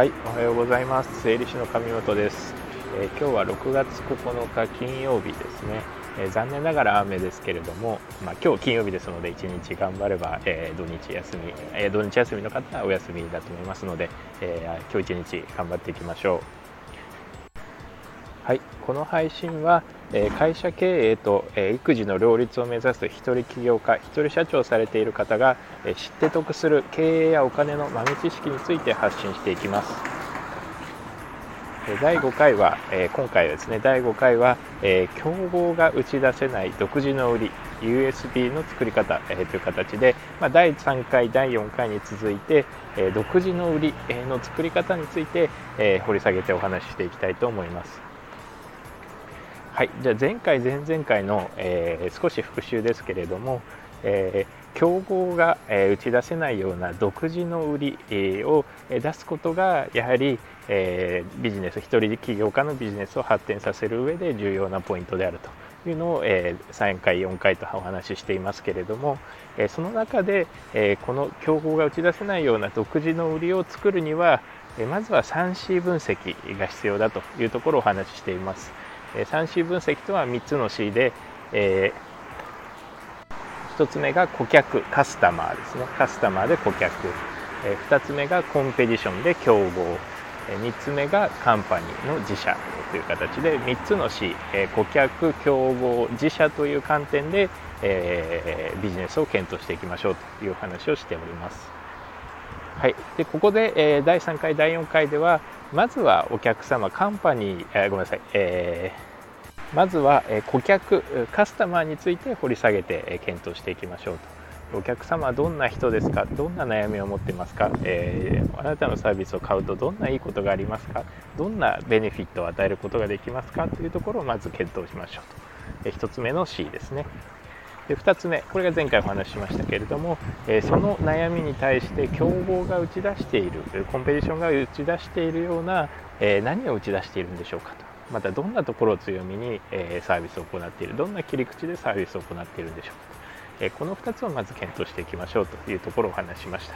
はい、おはようございます。整理士の上本です。えー、今日は6月9日金曜日ですね。えー、残念ながら雨ですけれども、まあ、今日金曜日ですので1日頑張れば、えー、土日休み、え土日休みの方はお休みだと思いますので、え今日1日頑張っていきましょう。はい、この配信は、え会社経営と、え育児の両立を目指す一人起業家、一人社長をされている方が、え知って得する経営やお金の豆知識について発信していきます。第5回は、え今回はですね、第5回は、え競合が打ち出せない独自の売り、USB の作り方、えという形で、ま、第3回、第4回に続いて、え独自の売りの作り方について、え掘り下げてお話ししていきたいと思います。はい、じゃあ前回前々回の、えー、少し復習ですけれども、えー、競合が、えー、打ち出せないような独自の売り、えー、を出すことがやはり、えー、ビジネス一人起業家のビジネスを発展させる上で重要なポイントであるというのを、えー、3回4回とお話ししていますけれども、えー、その中で、えー、この競合が打ち出せないような独自の売りを作るには、えー、まずは 3C 分析が必要だというところをお話ししています。3C 分析とは3つの C で、えー、1つ目が顧客カスタマーですね。カスタマーで顧客、えー、2つ目がコンペティションで競合、え、3つ目がカンパニーの自社という形で3つの C、え、顧客競合自社という観点で、え、ビジネスを検討していきましょうという話をしております。はい、でここで、えー、第3回、第4回では、まずはお客様、カンパニー、えー、ごめんなさい、えー、まずは、顧客、カスタマーについて掘り下げて、検討していきましょうと。お客様はどんな人ですか？どんな悩みを持ってますか、えー、あなたのサービスを買うとどんないいことがありますか？どんなベネフィットを与えることができますか？というところをまず検討しましょうと。1つ目の C ですね。で2つ目これが前回お話ししましたけれども、えその悩みに対して競合が打ち出しているコンペティションが打ち出しているような、え何を打ち出しているんでしょうかとまたどんなところを強みに、えサービスを行っているどんな切り口でサービスを行っているんでしょうかと、えこの2つをまず検討していきましょうというところをお話ししました。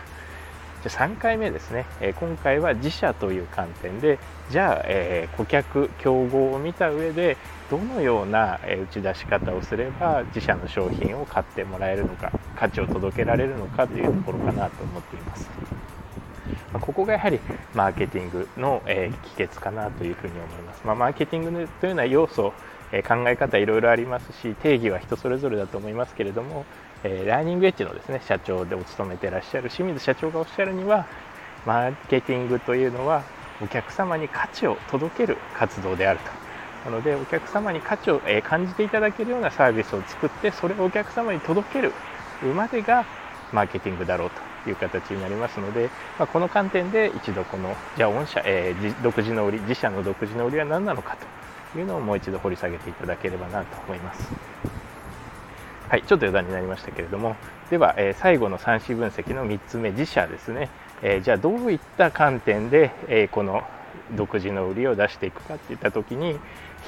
じゃ3回目ですね、え今回は自社という観点でじゃあ、え顧客競合を見た上でどのような打ち出し方をすれば自社の商品を買ってもらえるのか価値を届けられるのかというところかなと思っています。まここがやはりマーケティングのえ帰結かなというふうに思います、まあ、マーケティングというのは要素え考え方いろいろありますし定義は人それぞれだと思いますけれどもえラーニングエッジのですね社長でお勤めてらっしゃる清水社長がおっしゃるにはマーケティングというのはお客様に価値を届ける活動であるとなのでお客様に価値を、え感じていただけるようなサービスを作ってそれをお客様に届けるまでがマーケティングだろうという形になりますので、まあ、この観点で一度このじゃあ御社、えー、独自の売り自社の独自の売りは何なのかというのをもう一度掘り下げていただければなと思います。はい、ちょっと余談になりましたけれども、では、えー、最後の3子分析の3つ目、自社ですね。えー、じゃあ、どういった観点で、えー、この独自の売りを出していくかっていった時に、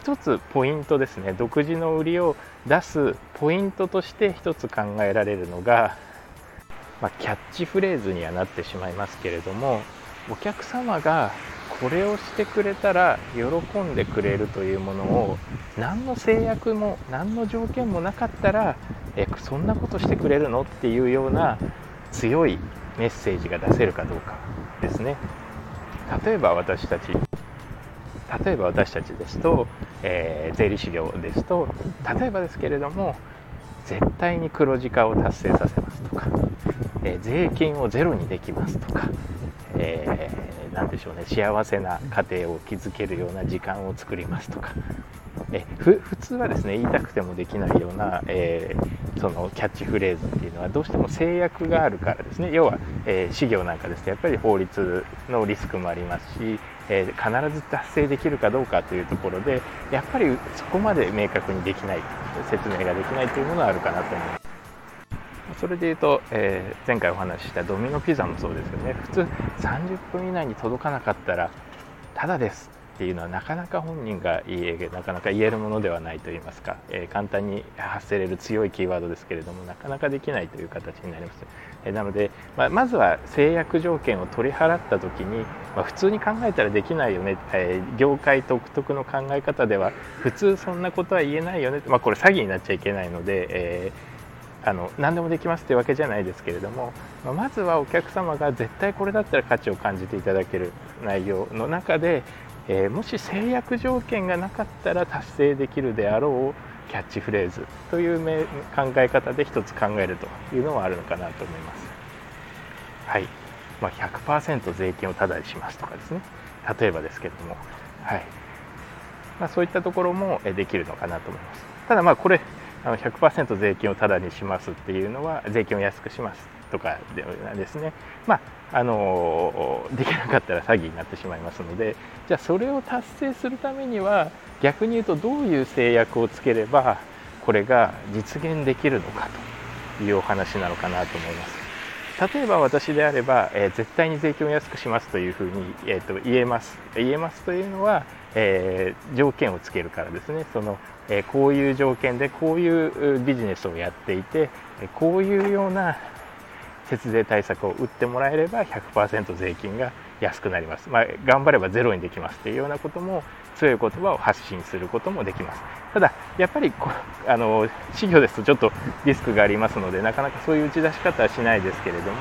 1つポイントですね、独自の売りを出すポイントとして1つ考えられるのが、まあ、キャッチフレーズにはなってしまいますけれども、お客様がこれをしてくれたら喜んでくれるというものを何の制約も何の条件もなかったらえそんなことしてくれるの？っていうような強いメッセージが出せるかどうかですね。例えば私たち例えば私たちですと、えー、税理士業ですと例えばですけれども絶対に黒字化を達成させますとか、えー、税金をゼロにできますとか、えー、でしょうね幸せな家庭を築けるような時間を作りますとかえ普通はですね言いたくてもできないような、えー、そのキャッチフレーズっていうのはどうしても制約があるからですね。要は、えー、事業なんかですとやっぱり法律のリスクもありますし、えー、必ず達成できるかどうかというところでやっぱりそこまで明確にできない説明ができないというものはあるかなと思います。それでいうと、えー、前回お話ししたドミノピザもそうですよね。普通30分以内に届かなかったらただです。っていうのはなかなか本人が言えなかなか言えるものではないといいますか、えー、簡単に発せれる強いキーワードですけれどもなかなかできないという形になります、えー、なので、まあ、まずは制約条件を取り払った時に、まあ、普通に考えたらできないよね、えー、業界独特の考え方では普通そんなことは言えないよね、まあ、これ詐欺になっちゃいけないので、えーあの何でもできますというわけじゃないですけれども、まあ、まずはお客様が絶対これだったら価値を感じていただける内容の中で、えー、もし制約条件がなかったら達成できるであろうキャッチフレーズという考え方で一つ考えるというのはあるのかなと思います。はい。まあ、100%税金をタダにしますとかですね。例えばですけども、はい。まあ、そういったところもできるのかなと思います。ただまあこれあの100%税金をタダにしますっていうのは税金を安くします。とかでですね、まあ、あのできなかったら詐欺になってしまいますのでじゃあそれを達成するためには逆に言うとどういう制約をつければこれが実現できるのかというお話なのかなと思います。例えば私であれば、えー、絶対に税金を安くしますというふうに、えーと、言えます。言えますというのは、えー、条件をつけるからですね。その、えー、こういう条件でこういうビジネスをやっていてこういうような節税対策を打ってもらえれば100%税金が安くなります、まあ、頑張ればゼロにできますというようなことも強い言葉を発信することもできます。ただやっぱりこあの事業ですとちょっとリスクがありますのでなかなかそういう打ち出し方はしないですけれども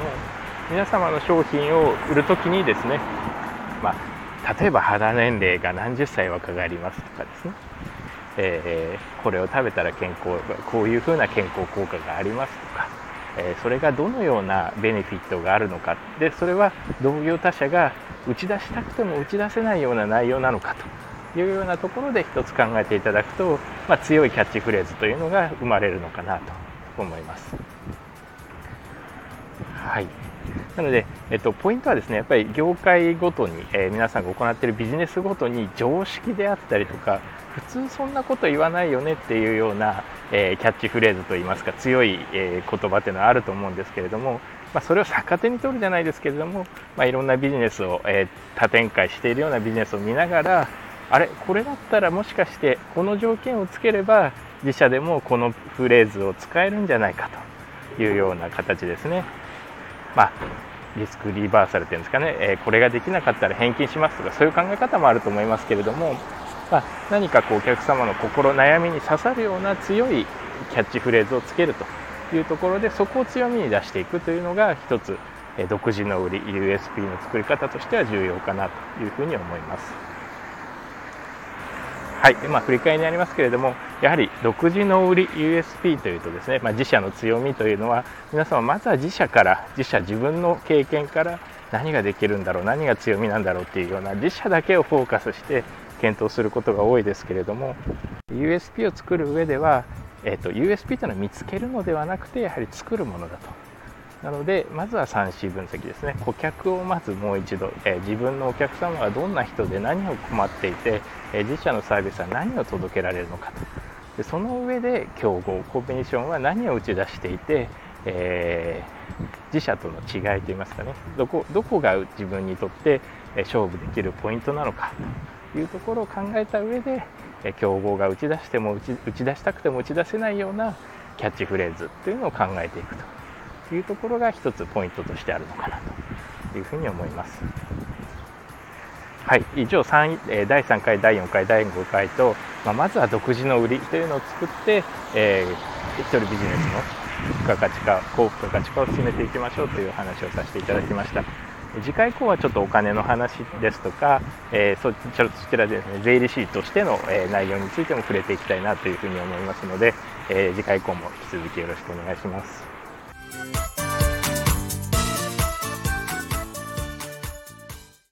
皆様の商品を売るときにですね、まあ、例えば肌年齢が何十歳若返りますとかですね、えー、これを食べたら健康こういうふうな健康効果がありますとかえそれがどのようなベネフィットがあるのかでそれは同業他社が打ち出したくても打ち出せないような内容なのかというようなところで一つ考えていただくと、まあ、強いキャッチフレーズというのが生まれるのかなと思います。はいなので、えっと、ポイントはですねやっぱり業界ごとに、えー、皆さんが行っているビジネスごとに常識であったりとか普通そんなこと言わないよねっていうような、えー、キャッチフレーズといいますか強い、えー、言葉っていうのはあると思うんですけれども、まあ、それを逆手に取るじゃないですけれども、まあ、いろんなビジネスを、え多展開しているようなビジネスを見ながらあれこれだったらもしかしてこの条件をつければ自社でもこのフレーズを使えるんじゃないかというような形ですね。まあリスクリバーサルっていうんですかね、えー、これができなかったら返金しますとかそういう考え方もあると思いますけれども、まあ、何かこうお客様の心悩みに刺さるような強いキャッチフレーズをつけるというところでそこを強みに出していくというのが一つ独自の売り USP の作り方としては重要かなというふうに思います。はい、まあ、振り返りになりますけれどもやはり独自の売り USP というとですね、まあ、自社の強みというのは皆様まずは自社から自社自分の経験から何ができるんだろう何が強みなんだろうっていうような自社だけをフォーカスして検討することが多いですけれども USP を作る上では、えーと、USP というのは見つけるのではなくてやはり作るものだと。なのでまずは 3C 分析ですね。顧客をまずもう一度、え、自分のお客様がどんな人で何を困っていて、え、自社のサービスは何を届けられるのかと。でその上で競合コンペティションは何を打ち出していて、えー、自社との違いといいますかね。どこどこが自分にとって勝負できるポイントなのかというところを考えた上で競合が打ち出しても打ち出したくても打ち出せないようなキャッチフレーズというのを考えていくと。いうところが一つポイントとしてあるのかなというふうに思います。はい、以上3第3回、第4回、第5回と、まあ、まずは独自の売りというのを作って、えー、一人ビジネスの付加価値化、高付加価値化を進めていきましょうという話をさせていただきました。次回以降はちょっとお金の話ですとか、えー、そちらでですね税理士としての、えー、内容についても触れていきたいなというふうに思いますので、えー、次回以降も引き続きよろしくお願いします。Bye.